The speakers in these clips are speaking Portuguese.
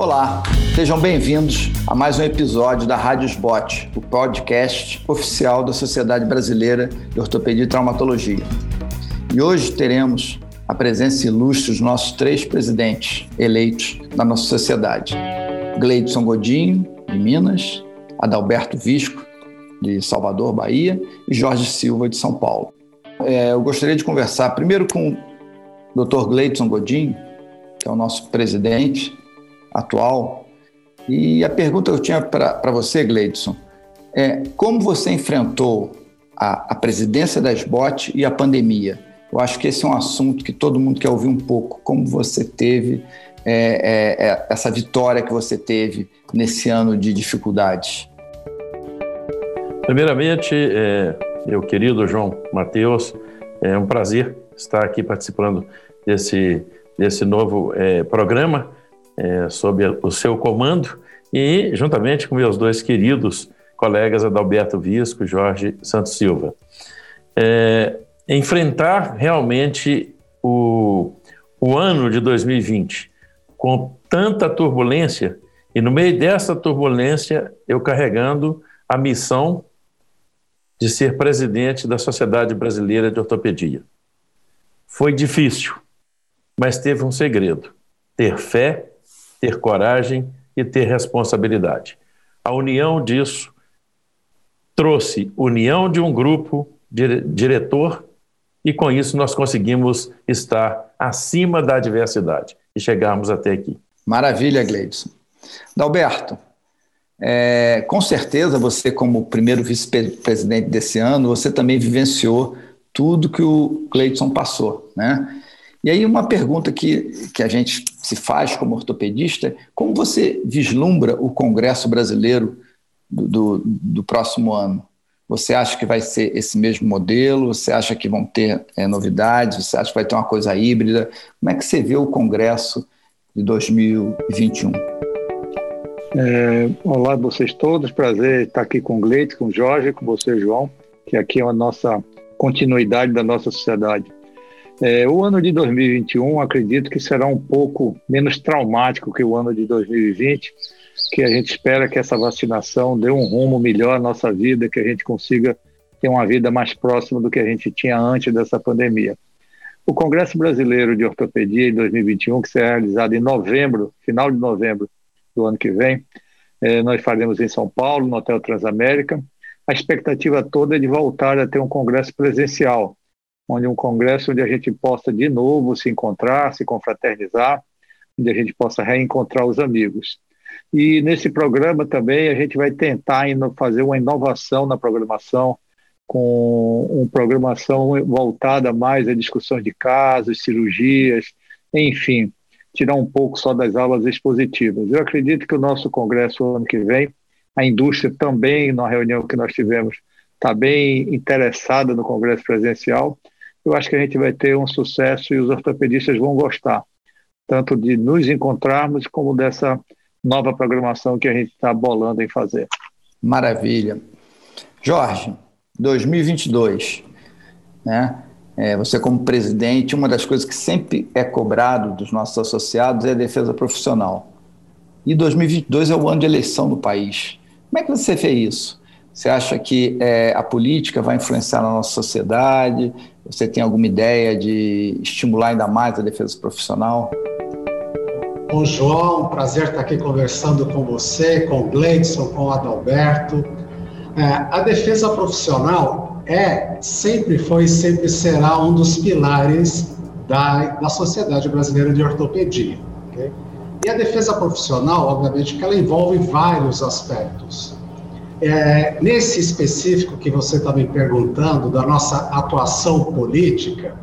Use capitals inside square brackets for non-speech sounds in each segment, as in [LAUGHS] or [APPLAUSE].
Olá, sejam bem-vindos a mais um episódio da Rádio Spot, o podcast oficial da Sociedade Brasileira de Ortopedia e Traumatologia. E hoje teremos a presença ilustre dos nossos três presidentes eleitos da nossa sociedade: Gleidson Godinho, de Minas, Adalberto Visco, de Salvador, Bahia, e Jorge Silva, de São Paulo. É, eu gostaria de conversar primeiro com o Dr. Gleidson Godinho, que é o nosso presidente atual. E a pergunta que eu tinha para você, Gleidson, é como você enfrentou a, a presidência da SBOT e a pandemia? Eu acho que esse é um assunto que todo mundo quer ouvir um pouco. Como você teve é, é, é essa vitória que você teve nesse ano de dificuldades? Primeiramente, é, meu querido João Matheus, é um prazer estar aqui participando desse, desse novo é, programa é, sob o seu comando e juntamente com meus dois queridos colegas Adalberto Visco e Jorge Santos Silva. É, enfrentar realmente o, o ano de 2020 com tanta turbulência e no meio dessa turbulência eu carregando a missão de ser presidente da Sociedade Brasileira de Ortopedia. Foi difícil, mas teve um segredo: ter fé ter coragem e ter responsabilidade. A união disso trouxe união de um grupo dire diretor e com isso nós conseguimos estar acima da adversidade e chegarmos até aqui. Maravilha, Gleidson. Dalberto, é, com certeza você, como primeiro vice-presidente desse ano, você também vivenciou tudo que o Gleidson passou, né? E aí uma pergunta que, que a gente se faz como ortopedista como você vislumbra o Congresso Brasileiro do, do, do, próximo ano? Você acha que vai ser esse mesmo modelo? Você acha que vão ter é, novidades? Você acha que vai ter uma coisa híbrida? Como é que você vê o Congresso de 2021? É, olá a vocês todos, prazer estar aqui com o Gleite, com o Jorge, com você, João, que aqui é a nossa continuidade da nossa sociedade. É, o ano de 2021, acredito que será um pouco menos traumático que o ano de 2020, que a gente espera que essa vacinação dê um rumo melhor à nossa vida, que a gente consiga ter uma vida mais próxima do que a gente tinha antes dessa pandemia. O Congresso Brasileiro de Ortopedia em 2021, que será realizado em novembro, final de novembro do ano que vem, é, nós faremos em São Paulo, no Hotel Transamérica. A expectativa toda é de voltar a ter um congresso presencial, onde um congresso onde a gente possa de novo se encontrar, se confraternizar, onde a gente possa reencontrar os amigos. E nesse programa também a gente vai tentar fazer uma inovação na programação, com uma programação voltada mais a discussões de casos, cirurgias, enfim, tirar um pouco só das aulas expositivas. Eu acredito que o nosso congresso ano que vem, a indústria também, na reunião que nós tivemos, está bem interessada no congresso presencial eu acho que a gente vai ter um sucesso e os ortopedistas vão gostar, tanto de nos encontrarmos como dessa nova programação que a gente está bolando em fazer. Maravilha. Jorge, 2022, né? É, você como presidente, uma das coisas que sempre é cobrado dos nossos associados é a defesa profissional. E 2022 é o ano de eleição no país. Como é que você vê isso? Você acha que é, a política vai influenciar na nossa sociedade? Você tem alguma ideia de estimular ainda mais a defesa profissional? Bom, João, prazer estar aqui conversando com você, com o Gleidson, com o Adalberto. É, a defesa profissional é, sempre foi e sempre será um dos pilares da, da Sociedade Brasileira de Ortopedia. Okay? E a defesa profissional, obviamente, que ela envolve vários aspectos. É, nesse específico que você está me perguntando, da nossa atuação política,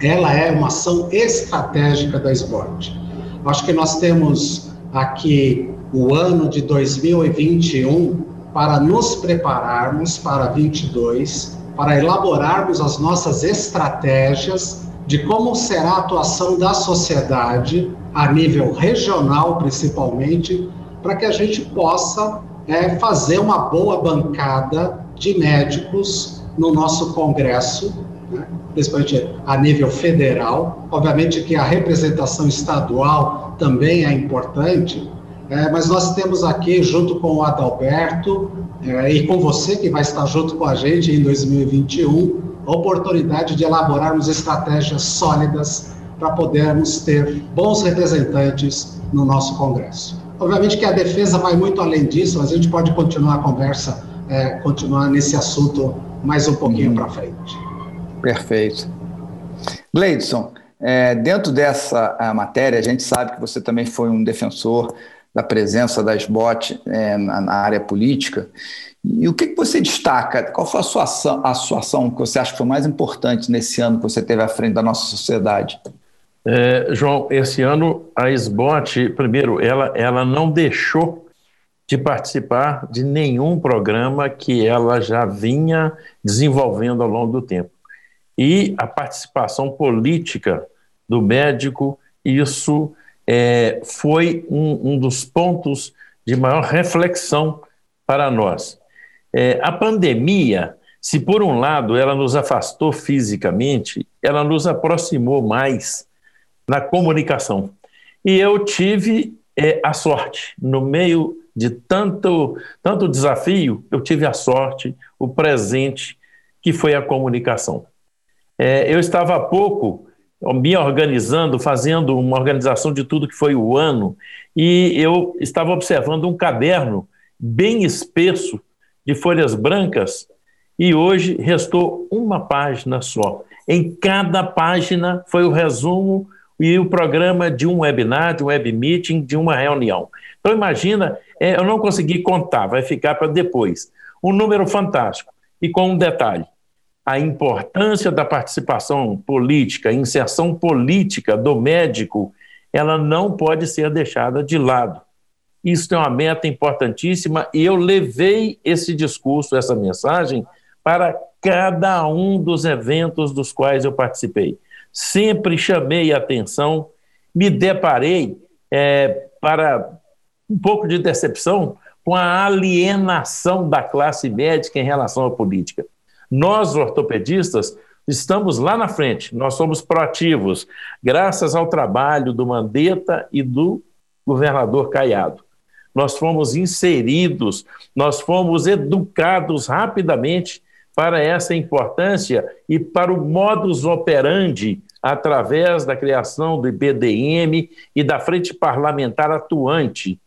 ela é uma ação estratégica da SBOT. Acho que nós temos aqui o ano de 2021 para nos prepararmos para 22, para elaborarmos as nossas estratégias de como será a atuação da sociedade a nível regional, principalmente, para que a gente possa é fazer uma boa bancada de médicos no nosso congresso né? principalmente a nível federal. Obviamente que a representação estadual também é importante, é, mas nós temos aqui, junto com o Adalberto é, e com você, que vai estar junto com a gente em 2021, a oportunidade de elaborarmos estratégias sólidas para podermos ter bons representantes no nosso Congresso. Obviamente que a defesa vai muito além disso, mas a gente pode continuar a conversa, é, continuar nesse assunto mais um pouquinho uhum. para frente. Perfeito. Gleidson, é, dentro dessa matéria, a gente sabe que você também foi um defensor da presença das BOT é, na, na, área política. E o que, que você destaca? Qual foi a sua, ação, a sua ação que você acha que foi mais importante nesse ano que você teve à frente da nossa sociedade? É, João, esse ano a SBOT, primeiro, ela, ela não deixou de participar de nenhum programa que ela já vinha desenvolvendo ao longo do tempo. E a participação política do médico, isso é, foi um, um, dos pontos de maior reflexão para nós. É, a pandemia, se por um lado ela nos afastou fisicamente, ela nos aproximou mais na comunicação. E eu tive é, a sorte, no meio de tanto, tanto desafio, eu tive a sorte, o presente, que foi a comunicação. É, eu estava há pouco me organizando, fazendo uma organização de tudo que foi o ano, e eu estava observando um caderno bem espesso, de folhas brancas, e hoje restou uma página só. Em cada página foi o resumo e o programa de um webinar, de um web meeting, de uma reunião. Então, imagina, é, eu não consegui contar, vai ficar para depois. Um número fantástico. E com um detalhe: a importância da participação política, inserção política do médico, ela não pode ser deixada de lado. Isso é uma meta importantíssima e eu levei esse discurso, essa mensagem, para cada um dos eventos dos quais eu participei. Sempre chamei atenção, me deparei é, para um pouco de decepção com a alienação da classe médica em relação à política. Nós, ortopedistas, estamos lá na frente, nós somos proativos, graças ao trabalho do Mandetta e do governador Caiado. Nós fomos inseridos, nós fomos educados rapidamente para essa importância e para o modus operandi através da criação do IBDM e da frente parlamentar atuante.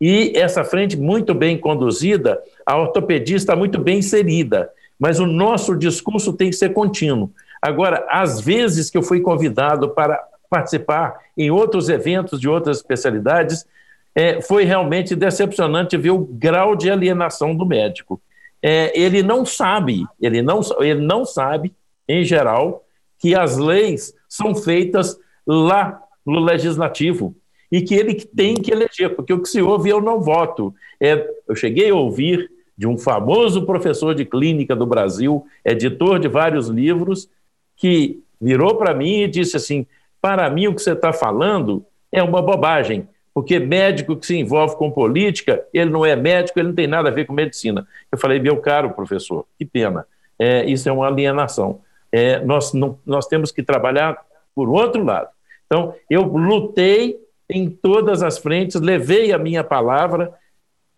E essa frente muito bem conduzida, a ortopedia está muito bem inserida mas o nosso discurso tem que ser contínuo. Agora, às vezes que eu fui convidado para participar em outros eventos de outras especialidades, é, foi realmente decepcionante ver o grau de alienação do médico. É, ele não sabe, ele não, ele não sabe, em geral, que as leis são feitas lá no legislativo e que ele tem que eleger, porque o que se ouve eu não voto. É, eu cheguei a ouvir de um famoso professor de clínica do Brasil, editor de vários livros, que virou para mim e disse assim: para mim o que você está falando é uma bobagem, porque médico que se envolve com política, ele não é médico, ele não tem nada a ver com medicina. Eu falei, meu caro professor, que pena, é, isso é uma alienação. É, nós, não, nós temos que trabalhar por outro lado. Então, eu lutei em todas as frentes, levei a minha palavra,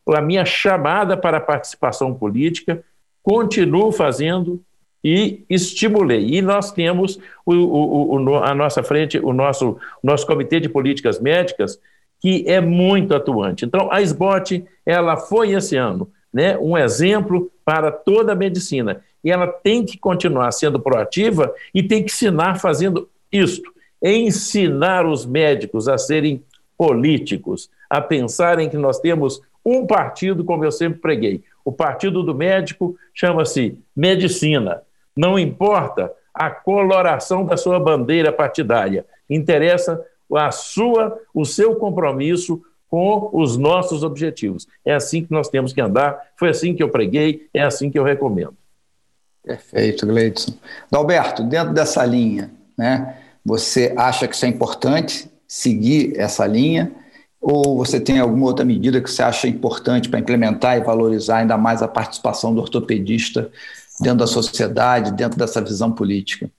a minha chamada para a participação política, continuo fazendo e estimulei. E nós temos o, o, o, a nossa frente, o nosso, nosso Comitê de Políticas Médicas, que é muito atuante. Então, a SBOT, ela foi esse ano né, um exemplo para toda a medicina. E ela tem que continuar sendo proativa e tem que ensinar fazendo isto: ensinar os médicos a serem políticos, a pensarem que nós temos um partido, como eu sempre preguei. O partido do médico chama-se medicina. Não importa a coloração da sua bandeira partidária, interessa a sua, o seu compromisso com os nossos objetivos. É assim que nós temos que andar, foi assim que eu preguei, é assim que eu recomendo. Perfeito, Gleidson. Dalberto, dentro dessa linha, né, você acha que isso é importante, seguir essa linha? Ou você tem alguma outra medida que você acha importante para implementar e valorizar ainda mais a participação do ortopedista dentro da sociedade, dentro dessa visão política?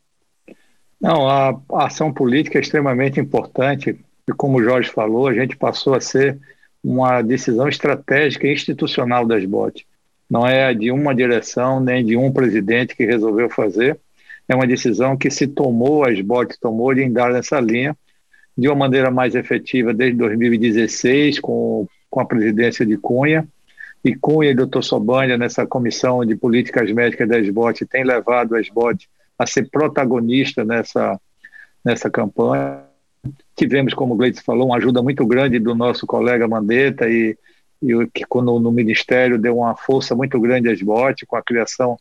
Não, a, ação política é extremamente importante e, como o Jorge falou, a gente passou a ser uma decisão estratégica e institucional das BOT. Não é de uma direção nem de um presidente que resolveu fazer, é uma decisão que se tomou, as BOT tomou de andar nessa linha de uma maneira mais efetiva desde 2016, com, com a presidência de Cunha, e Cunha e doutor Sobania, nessa comissão de políticas médicas da SBOT, tem levado a SBOT a ser protagonista nessa, nessa campanha. Tivemos, como o Gleice falou, uma ajuda muito grande do nosso colega Mandetta e, e que no, no Ministério deu uma força muito grande à SBOT com a criação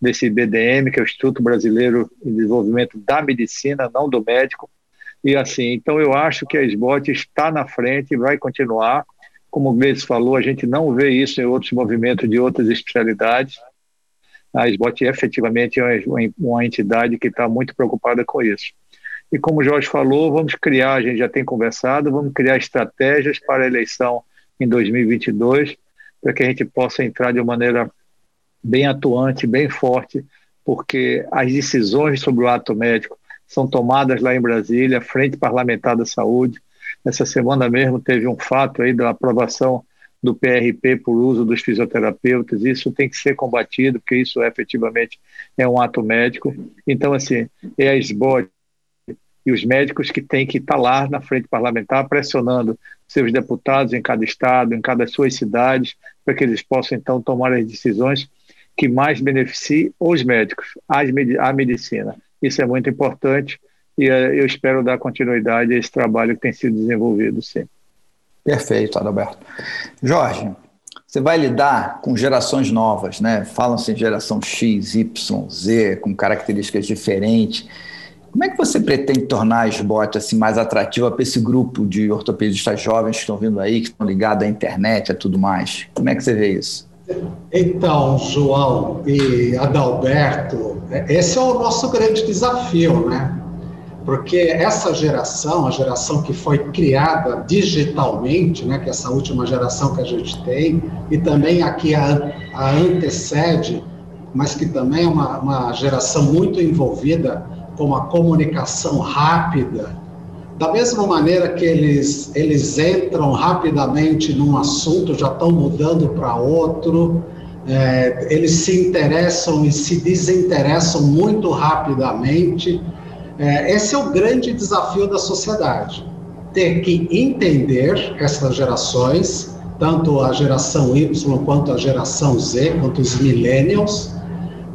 desse BDM, que é o Instituto Brasileiro de Desenvolvimento da Medicina, não do médico. E assim, então eu acho que a SBOT está na frente e vai continuar como o Gleice falou, a gente não vê isso em outros movimentos de outras especialidades. A SBOT efetivamente é uma entidade que está muito preocupada com isso. E como o Jorge falou, vamos criar, a gente já tem conversado, vamos criar estratégias para a eleição em 2022, para que a gente possa entrar de maneira bem atuante, bem forte, porque as decisões sobre o ato médico são tomadas lá em Brasília, Frente Parlamentar da Saúde, essa semana mesmo teve um fato aí da aprovação do PRP por uso dos fisioterapeutas. Isso tem que ser combatido, porque isso efetivamente é um ato médico. Então, assim, é a SBOT e os médicos que têm que estar lá na frente parlamentar pressionando seus deputados em cada estado, em cada suas cidades, para que eles possam então tomar as decisões que mais beneficiem os médicos, a medicina. Isso é muito importante e eh, eu espero dar continuidade a esse trabalho que tem sido desenvolvido, sim. Perfeito, Adalberto. Jorge, você vai lidar com gerações novas, né? Falam-se em geração X, Y, Z, com características diferentes. Como é que você pretende tornar a SBOT assim, mais atrativa para esse grupo de ortopedistas jovens que estão vindo aí, que estão ligados à internet e tudo mais? Como é que você vê isso? Então, João e Adalberto, esse é o nosso grande desafio, né? Porque essa geração, a geração que foi criada digitalmente, né, que é essa última geração que a gente tem, e também aqui a, a antecede, mas que também é uma, uma geração muito envolvida com a comunicação rápida, da mesma maneira que eles, eles entram rapidamente num assunto, já estão mudando para outro, é, eles se interessam e se desinteressam muito rapidamente, é, esse é o grande desafio da sociedade, ter que entender essas gerações, tanto a geração Y quanto a geração Z, quanto os millennials,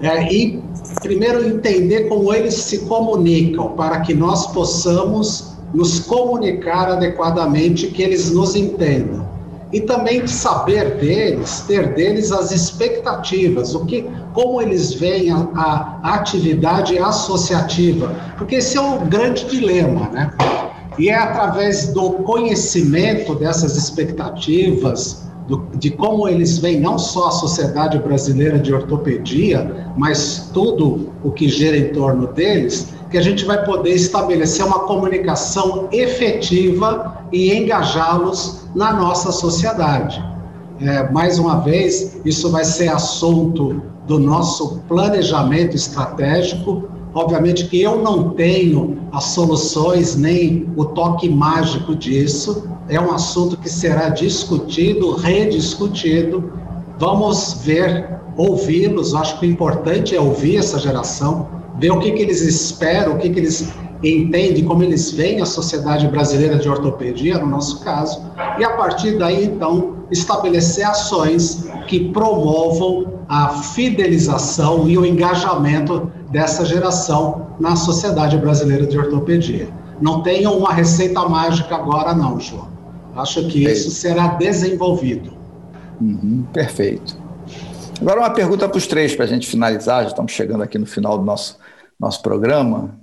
é, e primeiro entender como eles se comunicam, para que nós possamos nos comunicar adequadamente, que eles nos entendam e também de saber deles, ter deles as expectativas, o que, como eles veem a, a atividade associativa, porque esse é o grande dilema, né? E é através do conhecimento dessas expectativas, do, de como eles veem não só a Sociedade Brasileira de Ortopedia, mas tudo o que gira em torno deles, que a gente vai poder estabelecer uma comunicação efetiva e engajá-los na nossa sociedade. É, mais uma vez, isso vai ser assunto do nosso planejamento estratégico. Obviamente que eu não tenho as soluções nem o toque mágico disso. É um assunto que será discutido, rediscutido. Vamos ver, ouvi-los. Acho que o importante é ouvir essa geração, ver o que, que eles esperam, o que, que eles entendem, como eles veem a Sociedade Brasileira de Ortopedia, no nosso caso, e a partir daí, então, estabelecer ações que promovam a fidelização e o engajamento dessa geração na Sociedade Brasileira de Ortopedia. Não tenham uma receita mágica agora, não, João. Acho que isso será desenvolvido. Uhum, perfeito. Agora uma pergunta para os três, para a gente finalizar, já estamos chegando aqui no final do nosso nosso programa,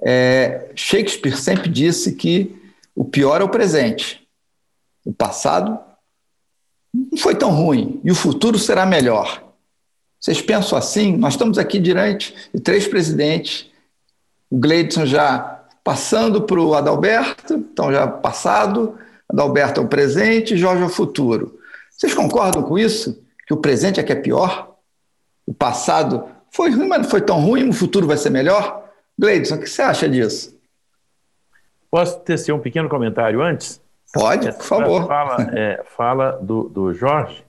é, Shakespeare sempre disse que o pior é o presente. O passado não foi tão ruim e o futuro será melhor. Vocês pensam assim? Nós estamos aqui diante de três presidentes, o Gleidson já passando para o Adalberto, então já passado, Adalberto é o presente, Jorge é o futuro. Vocês concordam com isso? Que o presente é que é pior? o passado foi ruim, mas não foi tão ruim, o futuro vai ser melhor? Gleidson, o que você acha disso? Posso tecer um pequeno comentário antes? Pode, por favor. Fala, é, fala do, do Jorge,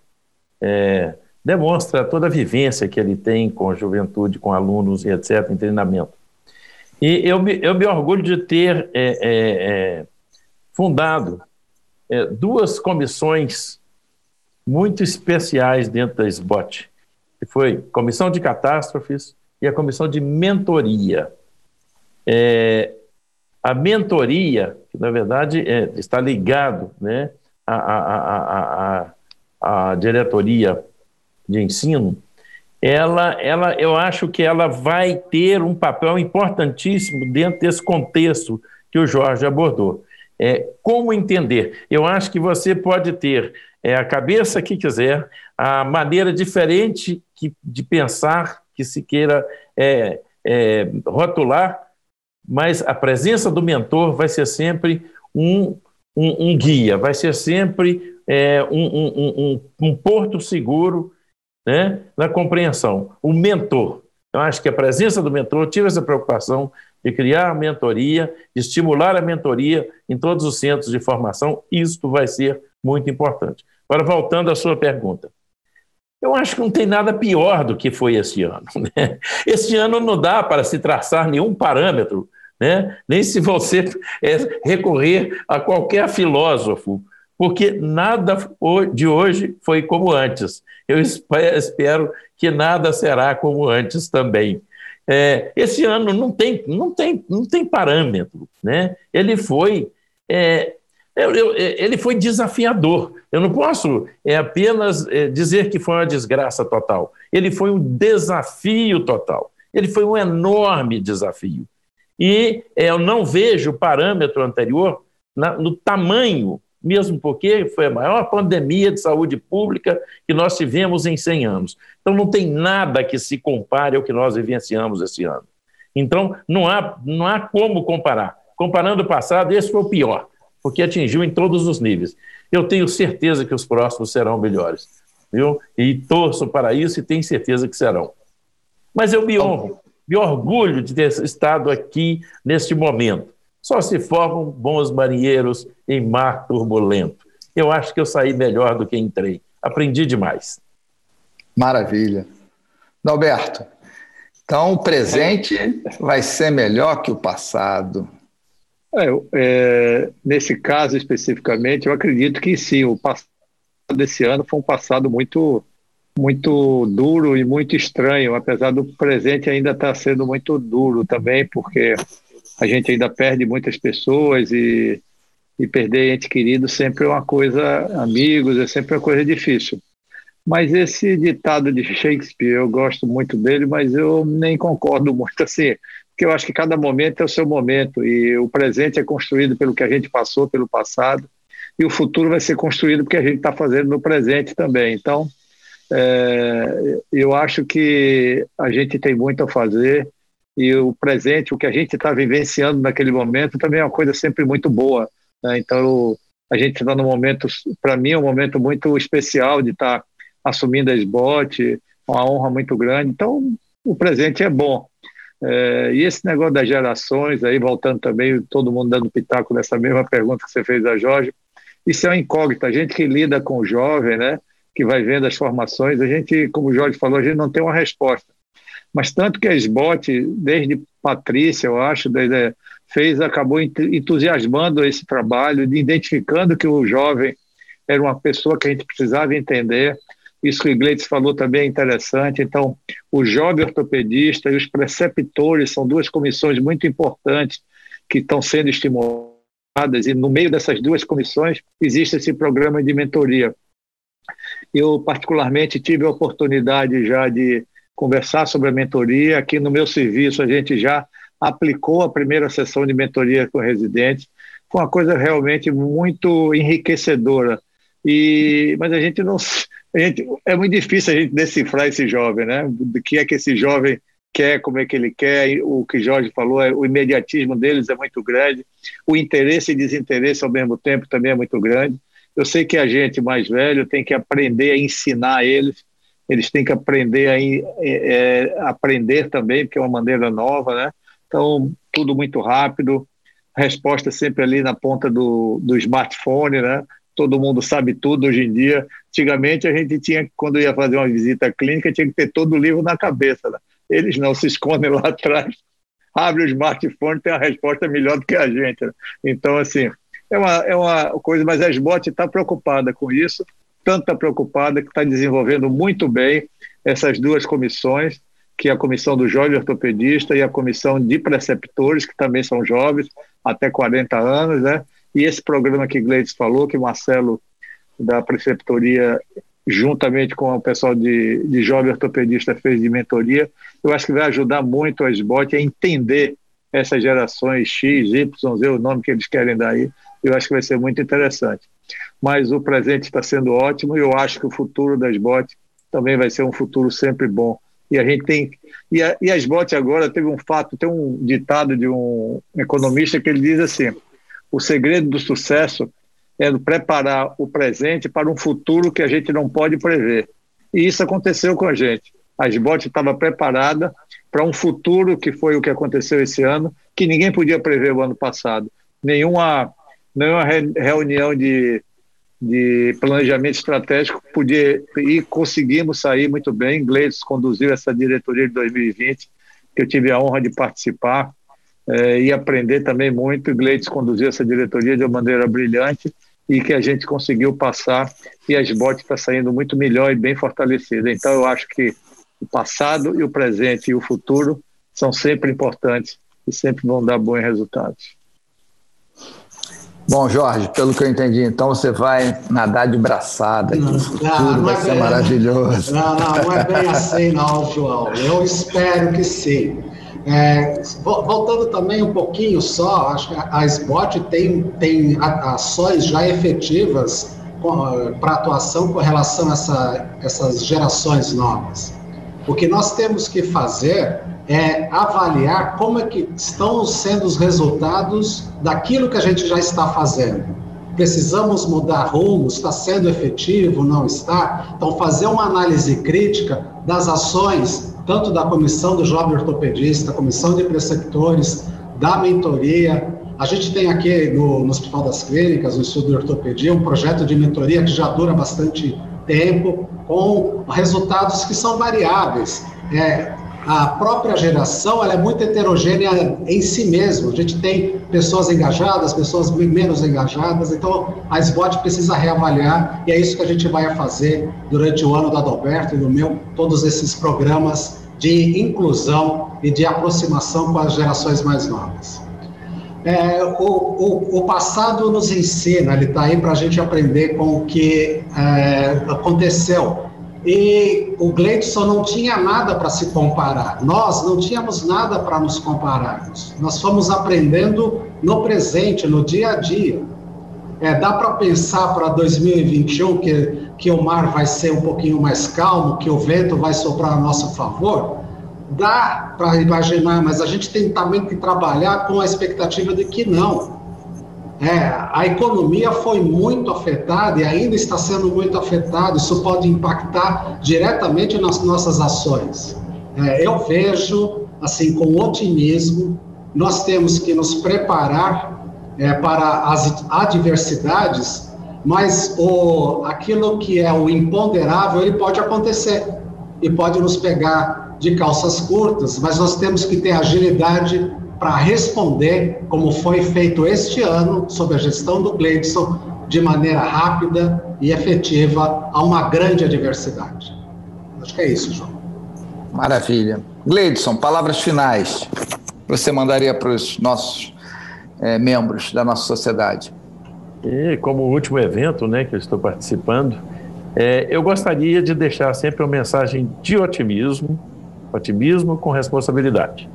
é, demonstra toda a vivência que ele tem com a juventude, com alunos e etc., em treinamento. E eu me, eu me orgulho de ter é, é, é fundado é, duas comissões muito especiais dentro da SBOT, que foi Comissão de Catástrofes e a Comissão de Mentoria. É, a mentoria, que na verdade é, está ligado né, à, à, à, à, diretoria de ensino, ela, ela, eu acho que ela vai ter um papel importantíssimo dentro desse contexto que o Jorge abordou. É, como entender? Eu acho que você pode ter é, a cabeça que quiser, a maneira diferente que, de pensar que se queira é, é, rotular, mas a presença do mentor vai ser sempre um, um, um guia, vai ser sempre é, um, um, porto seguro né, na compreensão. O mentor. Eu acho que a presença do mentor, tive essa preocupação de criar a mentoria, de estimular a mentoria em todos os centros de formação, isto vai ser muito importante. Agora, voltando à sua pergunta. Eu acho que não tem nada pior do que foi esse ano. [LAUGHS] Né? Esse ano não dá para se traçar nenhum parâmetro, né? nem se você é, recorrer a qualquer filósofo, porque nada de hoje foi como antes. Eu espero que nada será como antes também. É, esse ano não tem, não tem, não tem parâmetro, né? Ele foi, é, eu, eu, ele foi desafiador. Eu não posso é, apenas é, dizer que foi uma desgraça total. Ele foi um desafio total. Ele foi um enorme desafio. E é, eu não vejo parâmetro anterior na, no tamanho mesmo porque foi a maior pandemia de saúde pública que nós tivemos em 100 anos. Então, não tem nada que se compare ao que nós vivenciamos esse ano. Então, não há, não há como comparar. Comparando o passado, esse foi o pior, porque atingiu em todos os níveis. Eu tenho certeza que os próximos serão melhores, viu? E torço para isso e tenho certeza que serão. Mas eu me honro, me orgulho de ter estado aqui neste momento só se formam bons marinheiros em mar turbulento. Eu acho que eu saí melhor do que entrei. Aprendi demais. Maravilha. Dalberto, então o presente vai ser melhor que o passado. É, é, nesse caso especificamente, eu acredito que sim, o passado desse ano foi um passado muito muito duro e muito estranho, apesar do presente ainda estar sendo muito duro também, porque a gente ainda perde muitas pessoas e, e perder ente querido sempre é uma coisa, amigos, é sempre uma coisa difícil. Mas esse ditado de Shakespeare, eu gosto muito dele, mas eu nem concordo muito assim, porque eu acho que cada momento é o seu momento e o presente é construído pelo que a gente passou, pelo passado, e o futuro vai ser construído porque a gente está fazendo no presente também. Então, é, eu acho que a gente tem muito a fazer e o presente, o que a gente está vivenciando naquele momento, também é uma coisa sempre muito boa. Né? Então, a gente está num momento, para mim, é um momento muito especial de estar tá assumindo a SBOT, uma honra muito grande. Então, o presente é bom. É, e esse negócio das gerações, aí voltando também, todo mundo dando pitaco nessa mesma pergunta que você fez a Jorge, isso é uma incógnita. A gente que lida com o jovem, né, que vai vendo as formações, a gente, como o Jorge falou, a gente não tem uma resposta. Mas tanto que a SBOT, desde Patrícia, eu acho, desde, fez, acabou entusiasmando esse trabalho, de identificando que o jovem era uma pessoa que a gente precisava entender. Isso que o Gleitz falou também é interessante. Então, o jovem ortopedista e os preceptores são duas comissões muito importantes que estão sendo estimuladas, e no meio dessas duas comissões existe esse programa de mentoria. Eu, particularmente, tive a oportunidade já de conversar sobre a mentoria. Aqui no meu serviço, a gente já aplicou a primeira sessão de mentoria com residentes. Foi uma coisa realmente muito enriquecedora. E, mas a gente não. A gente, é muito difícil a gente decifrar esse jovem, né? Do que é que esse jovem quer, como é que ele quer. O que Jorge falou, é, o imediatismo deles é muito grande. O interesse e desinteresse ao mesmo tempo também é muito grande. Eu sei que a gente mais velho tem que aprender a ensinar eles eles têm que aprender a é, é, aprender também, porque é uma maneira nova, né? Então, tudo muito rápido, resposta sempre ali na ponta do, do smartphone, né? Todo mundo sabe tudo hoje em dia. Antigamente a gente tinha, quando ia fazer uma visita clínica, tinha que ter todo o livro na cabeça. Né? Eles não se escondem lá [LAUGHS] atrás, abre o smartphone tem a resposta melhor do que a gente. Né? Então, assim, é uma, é uma coisa, mas a SBOT está preocupada com isso, tanto está preocupada que está desenvolvendo muito bem essas duas comissões, que é a comissão do jovem ortopedista e a comissão de preceptores, que também são jovens, até 40 anos, né? E esse programa que Gleides falou, que Marcelo da preceptoria, juntamente com o pessoal de, de jovem ortopedista, fez de mentoria, eu acho que vai ajudar muito a SBOT a entender essas gerações X, Y, Z, o nome que eles querem dar aí, eu acho que vai ser muito interessante. Mas o presente está sendo ótimo e eu acho que o futuro das bots também vai ser um futuro sempre bom. E a gente tem. E, a, e as bots agora teve um fato, tem um ditado de um economista que ele diz assim: o segredo do sucesso é preparar o presente para um futuro que a gente não pode prever. E isso aconteceu com a gente. A SBOT estava preparada para um futuro que foi o que aconteceu esse ano, que ninguém podia prever o ano passado. Nenhuma nenhuma reunião de, de planejamento estratégico podia e conseguimos sair muito bem. Gleides conduziu essa diretoria de 2020, que eu tive a honra de participar é, e aprender também muito. Gleides conduziu essa diretoria de uma maneira brilhante e que a gente conseguiu passar e a SBOT está saindo muito melhor e bem fortalecida. Então eu acho que o passado e o presente e o futuro são sempre importantes e sempre vão dar bons resultados. Bom, Jorge, pelo que eu entendi, então você vai nadar de braçada. Não, não, tudo vai é ser bem, maravilhoso. Não, não, não é bem assim, não, João. Eu espero que sim. É, voltando também um pouquinho só, acho que a SBOT tem, tem ações já efetivas para atuação com relação a essa, essas gerações novas. O que nós temos que fazer é avaliar como é que estão sendo os resultados daquilo que a gente já está fazendo. Precisamos mudar rumo, está sendo efetivo, não está? Então, fazer uma análise crítica das ações, tanto da comissão do jovem ortopedista, comissão de preceptores, da mentoria. A gente tem aqui no, no Hospital das Clínicas, no Estudo de Ortopedia, um projeto de mentoria que já dura bastante tempo, com resultados que são variáveis. É, a própria geração ela é muito heterogênea em si mesma. A gente tem pessoas engajadas, pessoas menos engajadas, então a SBOT precisa reavaliar e é isso que a gente vai fazer durante o ano da Adalberto e no meu, todos esses programas de inclusão e de aproximação com as gerações mais novas. É, o, o, o, passado nos ensina, ele está aí para a gente aprender com o que é, aconteceu e o Gleidson não tinha nada para se comparar. Nós não tínhamos nada para nos compararmos. Nós fomos aprendendo no presente, no dia a dia. É, dá para pensar para 2021 que, que o mar vai ser um pouquinho mais calmo, que o vento vai soprar a nosso favor? Dá para imaginar, mas a gente tem também que trabalhar com a expectativa de que não. É, a economia foi muito afetada e ainda está sendo muito afetada. Isso pode impactar diretamente nas nossas ações. É, eu vejo, assim, com otimismo, nós temos que nos preparar é, para as adversidades, mas o, aquilo que é o imponderável, ele pode acontecer e pode nos pegar de calças curtas, mas nós temos que ter agilidade para responder, como foi feito este ano, sob a gestão do Gleidson, de maneira rápida e efetiva a uma grande adversidade. Acho que é isso, João. Maravilha. Gleidson, palavras finais. Você mandaria para os nossos é, membros da nossa sociedade? E como último evento né, que eu estou participando, é, eu gostaria de deixar sempre uma mensagem de otimismo, otimismo com responsabilidade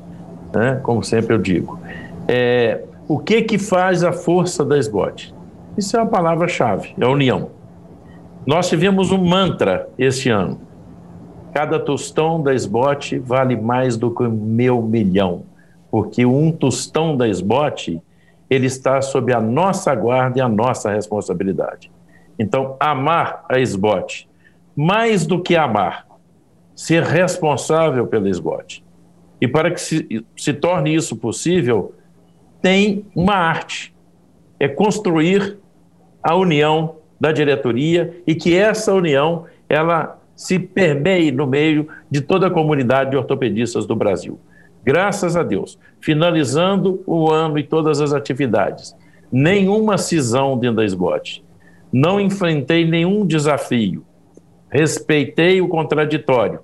né? como sempre eu digo. É, o que que faz a força da SBOT? Isso é uma palavra-chave, é a união. Nós tivemos um mantra este ano. Cada tostão da SBOT vale mais do que o meu milhão, porque um tostão da SBOT ele está sob a nossa guarda e a nossa responsabilidade. Então, amar a SBOT, mais do que amar, ser responsável pela SBOT. E para que se, se torne isso possível, tem uma arte: é construir a união da diretoria e que essa união ela se permeie no meio de toda a comunidade de ortopedistas do Brasil. Graças a Deus, finalizando o ano e todas as atividades, nenhuma cisão dentro da SBOT, não enfrentei nenhum desafio, respeitei o contraditório.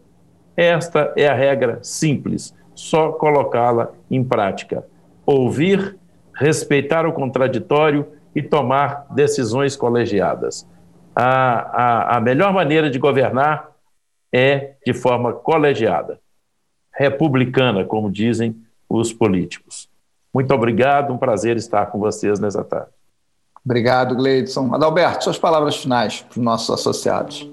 Esta é a regra simples, só colocá-la em prática. Ouvir, respeitar o contraditório e tomar decisões colegiadas. A, a, a melhor maneira de governar é de forma colegiada, republicana, como dizem os políticos. Muito obrigado, um prazer estar com vocês nessa tarde. Obrigado, Gleidson. Adalberto, suas palavras finais para os nossos associados.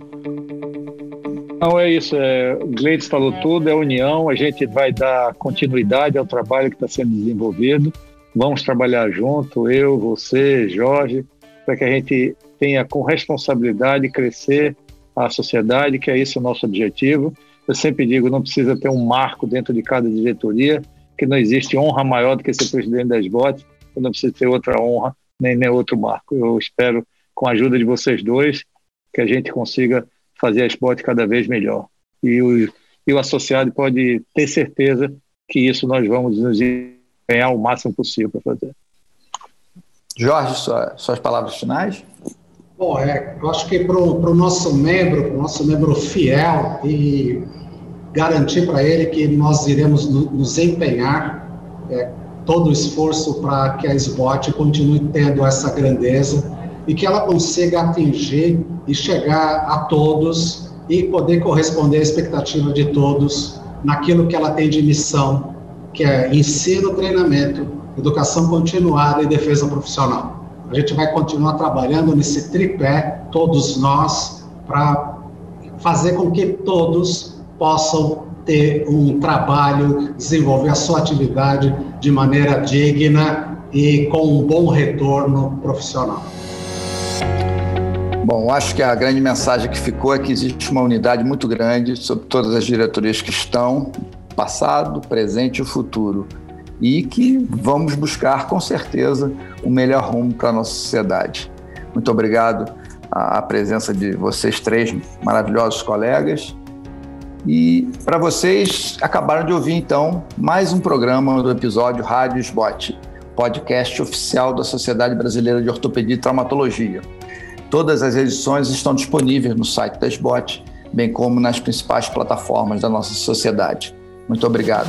Não, é isso. É, o Gleidson falou tudo, é união. A gente vai dar continuidade ao trabalho que está sendo desenvolvido. Vamos trabalhar junto, eu, você, Jorge, para que a gente tenha com responsabilidade crescer a sociedade, que é esse o nosso objetivo. Eu sempre digo, não precisa ter um marco dentro de cada diretoria, que não existe honra maior do que ser presidente das botes, não precisa ter outra honra, nem, nem outro marco. Eu espero, com a ajuda de vocês dois, que a gente consiga fazer a esporte cada vez melhor. E o, e o associado pode ter certeza que isso nós vamos nos empenhar o máximo possível para fazer. Jorge, sua, suas palavras finais? Bom, é, eu acho que para o nosso membro, para o nosso membro fiel, e garantir para ele que nós iremos no, nos empenhar é, todo o esforço para que a SBOT continue tendo essa grandeza e que ela consiga atingir e chegar a todos e poder corresponder à expectativa de todos naquilo que ela tem de missão, que é ensino, treinamento, educação continuada e defesa profissional. A gente vai continuar trabalhando nesse tripé, todos nós, para fazer com que todos possam ter um trabalho, desenvolver a sua atividade de maneira digna e com um bom retorno profissional. Bom, acho que a grande mensagem que ficou é que existe uma unidade muito grande sobre todas as diretorias que estão, passado, presente e futuro e que vamos buscar, com certeza, o melhor rumo para a nossa sociedade. Muito obrigado à presença de vocês três maravilhosos colegas. E para vocês, acabaram de ouvir então mais um programa do episódio Rádio Sbot, podcast oficial da Sociedade Brasileira de Ortopedia e Traumatologia. Todas as edições estão disponíveis no site da SBOT, bem como nas principais plataformas da nossa sociedade. Muito obrigado.